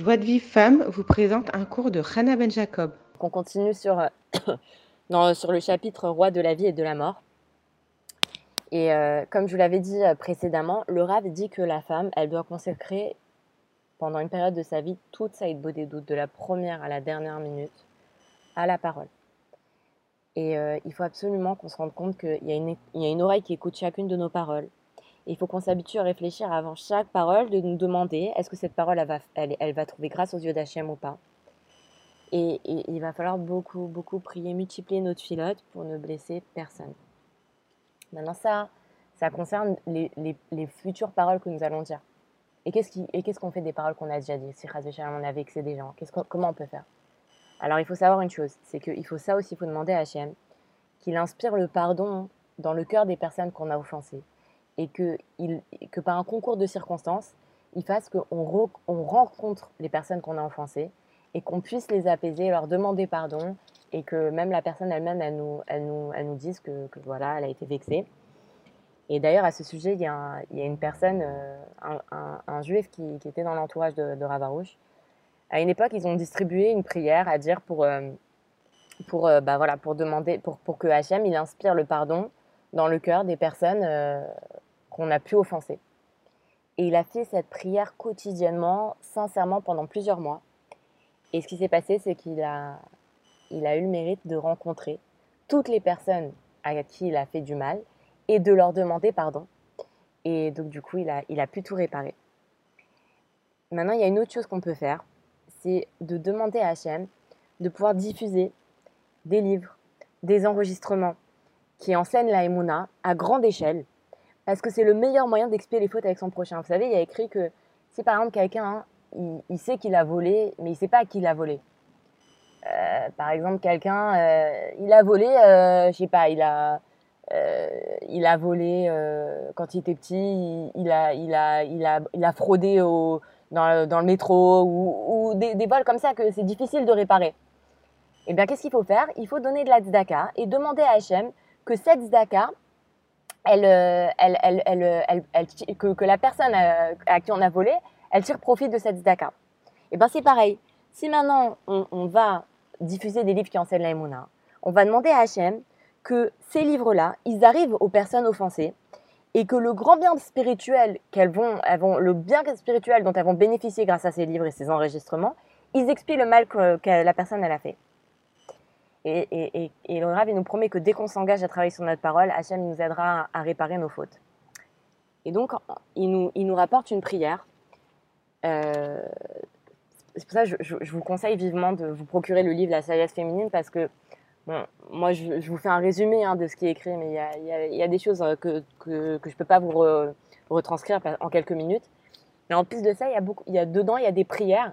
Joie de Vie Femme vous présente un cours de Hannah Ben Jacob. On continue sur, dans, sur le chapitre Roi de la vie et de la mort. Et euh, comme je vous l'avais dit euh, précédemment, le Rav dit que la femme, elle doit consacrer pendant une période de sa vie toute sa des doutes, de la première à la dernière minute, à la parole. Et euh, il faut absolument qu'on se rende compte qu'il y, y, a une oreille qui écoute chacune de nos paroles il faut qu'on s'habitue à réfléchir avant chaque parole, de nous demander est-ce que cette parole, elle va, trouver grâce aux yeux d'Hachem ou pas? Et, il va falloir beaucoup, beaucoup prier, multiplier notre filote pour ne blesser personne. Maintenant, ça, ça concerne les, futures paroles que nous allons dire. Et qu'est-ce qu'on fait des paroles qu'on a déjà dites? Si on a vexé des gens, comment on peut faire? Alors, il faut savoir une chose c'est qu'il faut ça aussi, il faut demander à Hachem qu'il inspire le pardon dans le cœur des personnes qu'on a offensées et que, par un concours de circonstances, il fasse qu'on on rencontre les personnes qu'on a offensées et qu'on puisse les apaiser, leur demander pardon et que même la personne elle-même, elle nous, elle, nous, elle nous dise que, voilà, elle a été vexée. Et d'ailleurs, à ce sujet, il y a, une personne, euh, un, juif qui, qui, était dans l'entourage de, de Ravarouche. À une époque, ils ont distribué une prière à dire pour, euh, pour, euh, bah voilà, pour demander, pour, pour que Hachem, il inspire le pardon dans le cœur des personnes qu'on a pu offenser. Et il a fait cette prière quotidiennement, sincèrement, pendant plusieurs mois. Et ce qui s'est passé, c'est qu'il a, il a eu le mérite de rencontrer toutes les personnes à qui il a fait du mal et de leur demander pardon. Et donc, du coup, il a, il a pu tout réparer. Maintenant, il y a une autre chose qu'on peut faire, c'est de demander à HM de pouvoir diffuser des livres, des enregistrements qui enseignent la Emouna à grande échelle parce que c'est le meilleur moyen d'expier les fautes avec son prochain. Vous savez, il y a écrit que si par exemple quelqu'un, il, sait qu'il a volé, mais il ne sait pas à qui il a volé. Euh, par exemple, quelqu'un, euh, il a volé, euh, je sais pas, il a, il a volé quand il était petit, il, a, il, a, il, a, il a fraudé au, dans, le, métro ou, des, des, vols comme ça que c'est difficile de réparer. Eh bien, qu'est-ce qu'il faut faire? Il faut donner de la tzedaka et demander à Hachem que cette tzedaka, euh, elle, elle, elle, elle que, la personne euh, à, qui on a volé, elle tire profit de cette zdaka. Et eh ben c'est pareil. Si maintenant on, va diffuser des livres qui enseignent la on va demander à Hachem que ces livres-là, ils arrivent aux personnes offensées et que le grand bien spirituel qu'elles vont, le bien spirituel dont elles vont bénéficier grâce à ces livres et ces enregistrements, ils expliquent le mal que, que la personne elle a fait. Et, le Rav, il nous promet que dès qu'on s'engage à travailler sur notre parole, Hachem nous aidera à, réparer nos fautes. Et donc, il nous, il nous rapporte une prière. Euh, c'est pour ça que je, je, vous conseille vivement de vous procurer le livre La sagesse féminine parce que, bon, moi, je, vous fais un résumé hein, de ce qui est écrit, mais il y a, y y a des choses que, que, que je ne peux pas vous retranscrire en quelques minutes. Mais en plus de ça, il y a beaucoup, il y a dedans, il y a des prières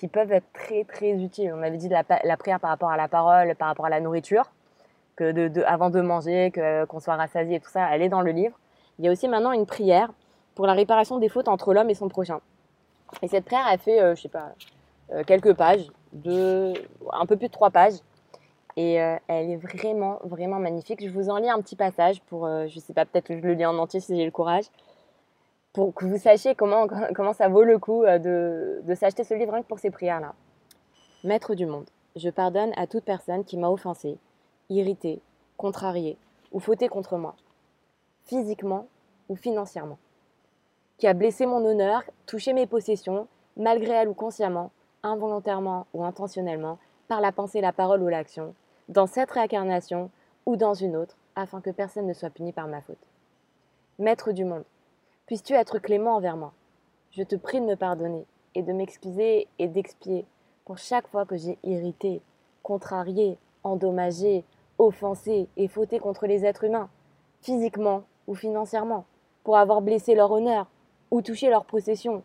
qui peuvent être très très utiles. On avait dit la, prière par rapport à la parole, par rapport à la nourriture, que avant de manger, que, qu'on soit rassasié et tout ça, elle est dans le livre. Il y a aussi maintenant une prière pour la réparation des fautes entre l'homme et son prochain. Et cette prière, elle fait, euh, je sais pas, euh, quelques pages, un peu plus de trois pages. Et euh, elle est vraiment, vraiment magnifique. Je vous en lis un petit passage pour, je sais pas, peut-être que je le lis en entier si j'ai le courage pour que vous sachiez comment, comment ça vaut le coup euh, de, de s'acheter ce livre pour ces prières-là. Maître du monde, je pardonne à toute personne qui m'a offensé, irrité, contrarié ou fauté contre moi, physiquement ou financièrement, qui a blessé mon honneur, touché mes possessions, malgré elle ou consciemment, involontairement ou intentionnellement, par la pensée, la parole ou l'action, dans cette réincarnation ou dans une autre, afin que personne ne soit puni par ma faute. Maître du monde, Puisses-tu être clément envers moi Je te prie de me pardonner et de m'excuser et d'expier pour chaque fois que j'ai irrité, contrarié, endommagé, offensé et fauté contre les êtres humains, physiquement ou financièrement, pour avoir blessé leur honneur ou touché leur possession,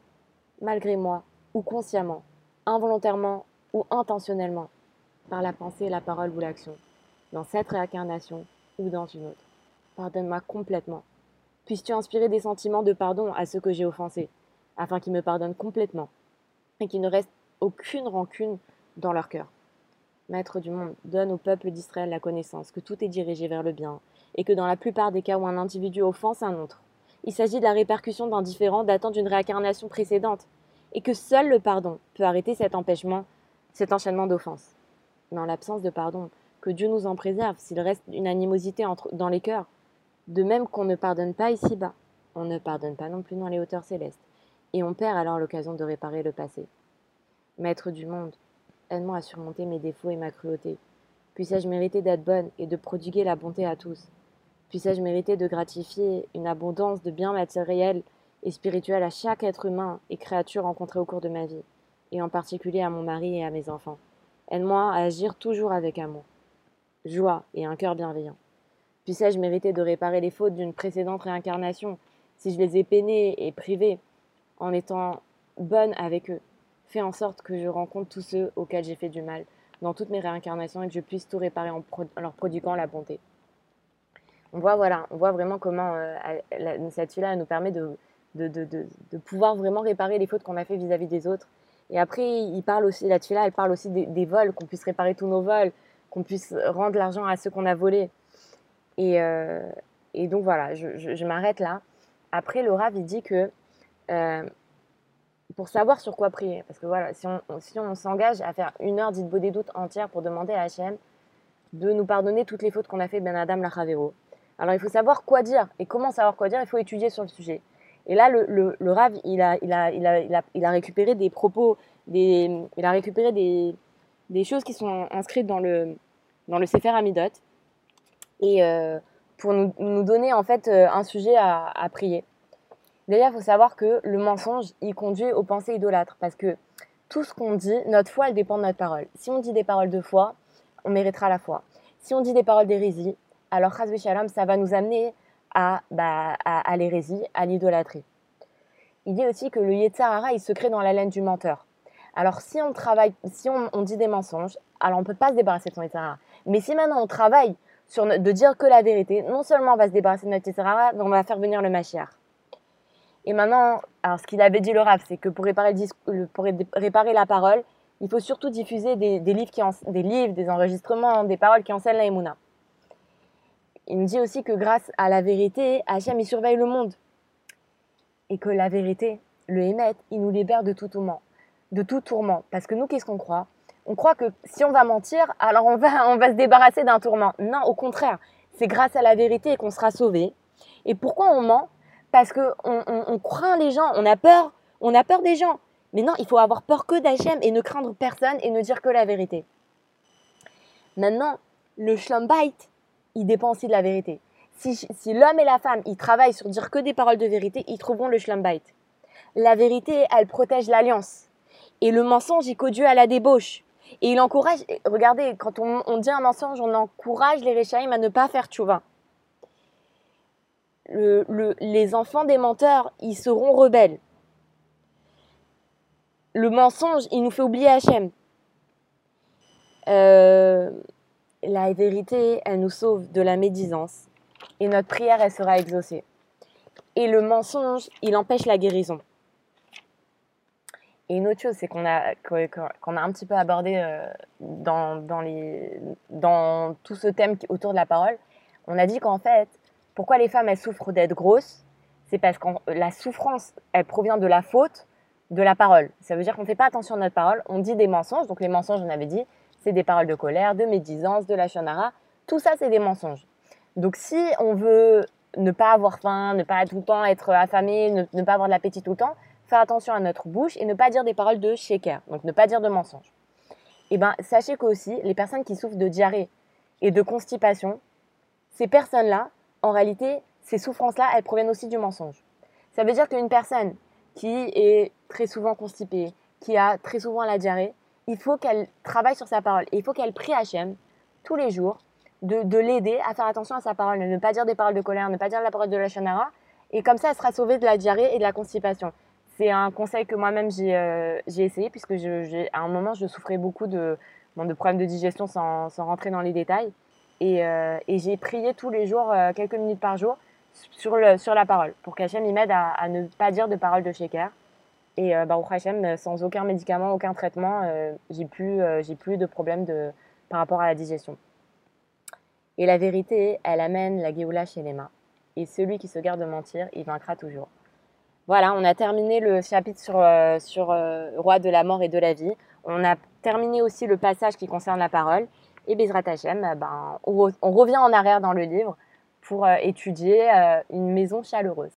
malgré moi ou consciemment, involontairement ou intentionnellement, par la pensée, la parole ou l'action, dans cette réincarnation ou dans une autre. Pardonne-moi complètement Puisses-tu inspirer des sentiments de pardon à ceux que j'ai offensés, afin qu'ils me pardonnent complètement, et qu'il ne reste aucune rancune dans leur cœur? Maître du monde, donne au peuple d'Israël la connaissance que tout est dirigé vers le bien, et que dans la plupart des cas où un individu offense un autre, il s'agit de la répercussion d'un différent datant d'une réincarnation précédente, et que seul le pardon peut arrêter cet empêchement, cet enchaînement d'offenses. Mais en l'absence de pardon, que Dieu nous en préserve s'il reste une animosité dans les cœurs. De même qu'on ne pardonne pas ici-bas, on ne pardonne pas non plus dans les hauteurs célestes, et on perd alors l'occasion de réparer le passé. Maître du monde, aide-moi à surmonter mes défauts et ma cruauté. Puissais-je mériter d'être bonne et de prodiguer la bonté à tous? Puissais-je mériter de gratifier une abondance de biens matériels et spirituels à chaque être humain et créature rencontrée au cours de ma vie, et en particulier à mon mari et à mes enfants? Aide-moi à agir toujours avec amour, joie et un cœur bienveillant. Puissais-je mériter de réparer les fautes d'une précédente réincarnation si je les ai peinés et privés en étant bonne avec eux Fais en sorte que je rencontre tous ceux auxquels j'ai fait du mal dans toutes mes réincarnations et que je puisse tout réparer en, leur prodiguant la bonté. On voit, voilà, on voit vraiment comment euh, cette fille-là nous permet de, de, de, pouvoir vraiment réparer les fautes qu'on a fait vis-à-vis des autres. Et après, il parle aussi, la fille-là, elle parle aussi des, vols, qu'on puisse réparer tous nos vols, qu'on puisse rendre l'argent à ceux qu'on a volés. Et, euh, et donc voilà, je, m'arrête là. Après, le Rav, il dit que euh, pour savoir sur quoi prier. Parce que voilà, si on, s'engage à faire une heure d'Itbo des doutes entière pour demander à Hachem de nous pardonner toutes les fautes qu'on a fait Ben Adam Lachavero. Alors il faut savoir quoi dire et comment savoir quoi dire, il faut étudier sur le sujet. Et là, le, le, Rav, il a, récupéré des propos, il a récupéré des, des choses qui sont inscrites dans le, dans le Sefer Amidot et euh, pour nous, nous, donner en fait euh, un sujet à, prier. Déjà, il faut savoir que le mensonge, il conduit aux pensées idolâtres. Parce que tout ce qu'on dit, notre foi, elle dépend de notre parole. Si on dit des paroles de foi, on méritera la foi. Si on dit des paroles d'hérésie, alors, Shalom, ça va nous amener à, bah, à, l'hérésie, à l'idolâtrie. Il dit aussi que le Yetzarara, il se crée dans la laine du menteur. Alors, si on travaille, si on, dit des mensonges, alors on ne peut pas se débarrasser de son Yetzarara. Mais si maintenant on travaille de dire que la vérité, non seulement on va se débarrasser de notre mais on va faire venir le Mashiach. Et maintenant, alors ce qu'il avait dit le Rav, c'est que pour réparer, le pour réparer la parole, il faut surtout diffuser des, livres qui des livres, des enregistrements, des paroles qui enseignent la Emouna. Il me dit aussi que grâce à la vérité, Hachem, il surveille le monde. Et que la vérité, le Hémet, il nous libère de tout tourment. De tout tourment. Parce que nous, qu'est-ce qu'on croit? On croit que si on va mentir, alors on va, on va se débarrasser d'un tourment. Non, au contraire. C'est grâce à la vérité qu'on sera sauvé. Et pourquoi on ment? Parce qu'on on, craint les gens, on a peur, on a peur des gens. Mais non, il faut avoir peur que d'Hachem et ne craindre personne et ne dire que la vérité. Maintenant, le schlumbait, il dépend aussi de la vérité. Si, l'homme et la femme, ils travaillent sur dire que des paroles de vérité, ils trouveront le schlumbait. La vérité, elle protège l'alliance. Et le mensonge, il conduit à la débauche. Et il encourage, regardez, quand on, dit un mensonge, on encourage les réchaïm à ne pas faire tchouva le, les enfants des menteurs, ils seront rebelles. Le mensonge, il nous fait oublier Hachem. Euh, la vérité, elle nous sauve de la médisance. Et notre prière, elle sera exaucée. Et le mensonge, il empêche la guérison. Et une autre chose, c'est qu'on a, qu'on a un petit peu abordé euh, dans, dans, les, dans tout ce thème autour de la parole. On a dit qu'en fait, pourquoi les femmes, elles souffrent d'être grosses C'est parce que la souffrance, elle provient de la faute de la parole. Ça veut dire qu'on ne fait pas attention à notre parole, on dit des mensonges. Donc les mensonges, on avait dit, c'est des paroles de colère, de médisance, de la chanara. Tout ça, c'est des mensonges. Donc si on veut ne pas avoir faim, ne pas tout le temps être affamé, ne, pas avoir de l'appétit tout le temps, faire attention à notre bouche et ne pas dire des paroles de shaker, donc ne pas dire de mensonges. Et eh ben, sachez qu'aussi, les personnes qui souffrent de diarrhée et de constipation, ces personnes-là, en réalité, ces souffrances-là, elles proviennent aussi du mensonge. Ça veut dire qu'une personne qui est très souvent constipée, qui a très souvent la diarrhée, il faut qu'elle travaille sur sa parole. Il faut qu'elle prie Hachem tous les jours de, l'aider à faire attention à sa parole, ne pas dire des paroles de colère, ne pas dire la parole de la chanara. Et comme ça, elle sera sauvée de la diarrhée et de la constipation. C'est un conseil que moi-même j'ai euh, essayé, puisque à un moment, je souffrais beaucoup de, problèmes de digestion sans, rentrer dans les détails. Euh, et, j'ai prié tous les jours, euh, quelques minutes par jour, sur, la parole, pour qu'Hachem m'aide à, ne pas dire de paroles de shaker. Et euh, Baruch Hachem, sans aucun médicament, aucun traitement, j'ai plus, plus de problème de, par rapport à la digestion. Et la vérité, elle amène la Géoula chez les mains. Et celui qui se garde de mentir, il vaincra toujours. Voilà, on a terminé le chapitre sur, euh, sur euh, Roi de la mort et de la vie. On a terminé aussi le passage qui concerne la parole. Et Bezrat Hashem, ben, on, revient en arrière dans le livre pour étudier une maison chaleureuse.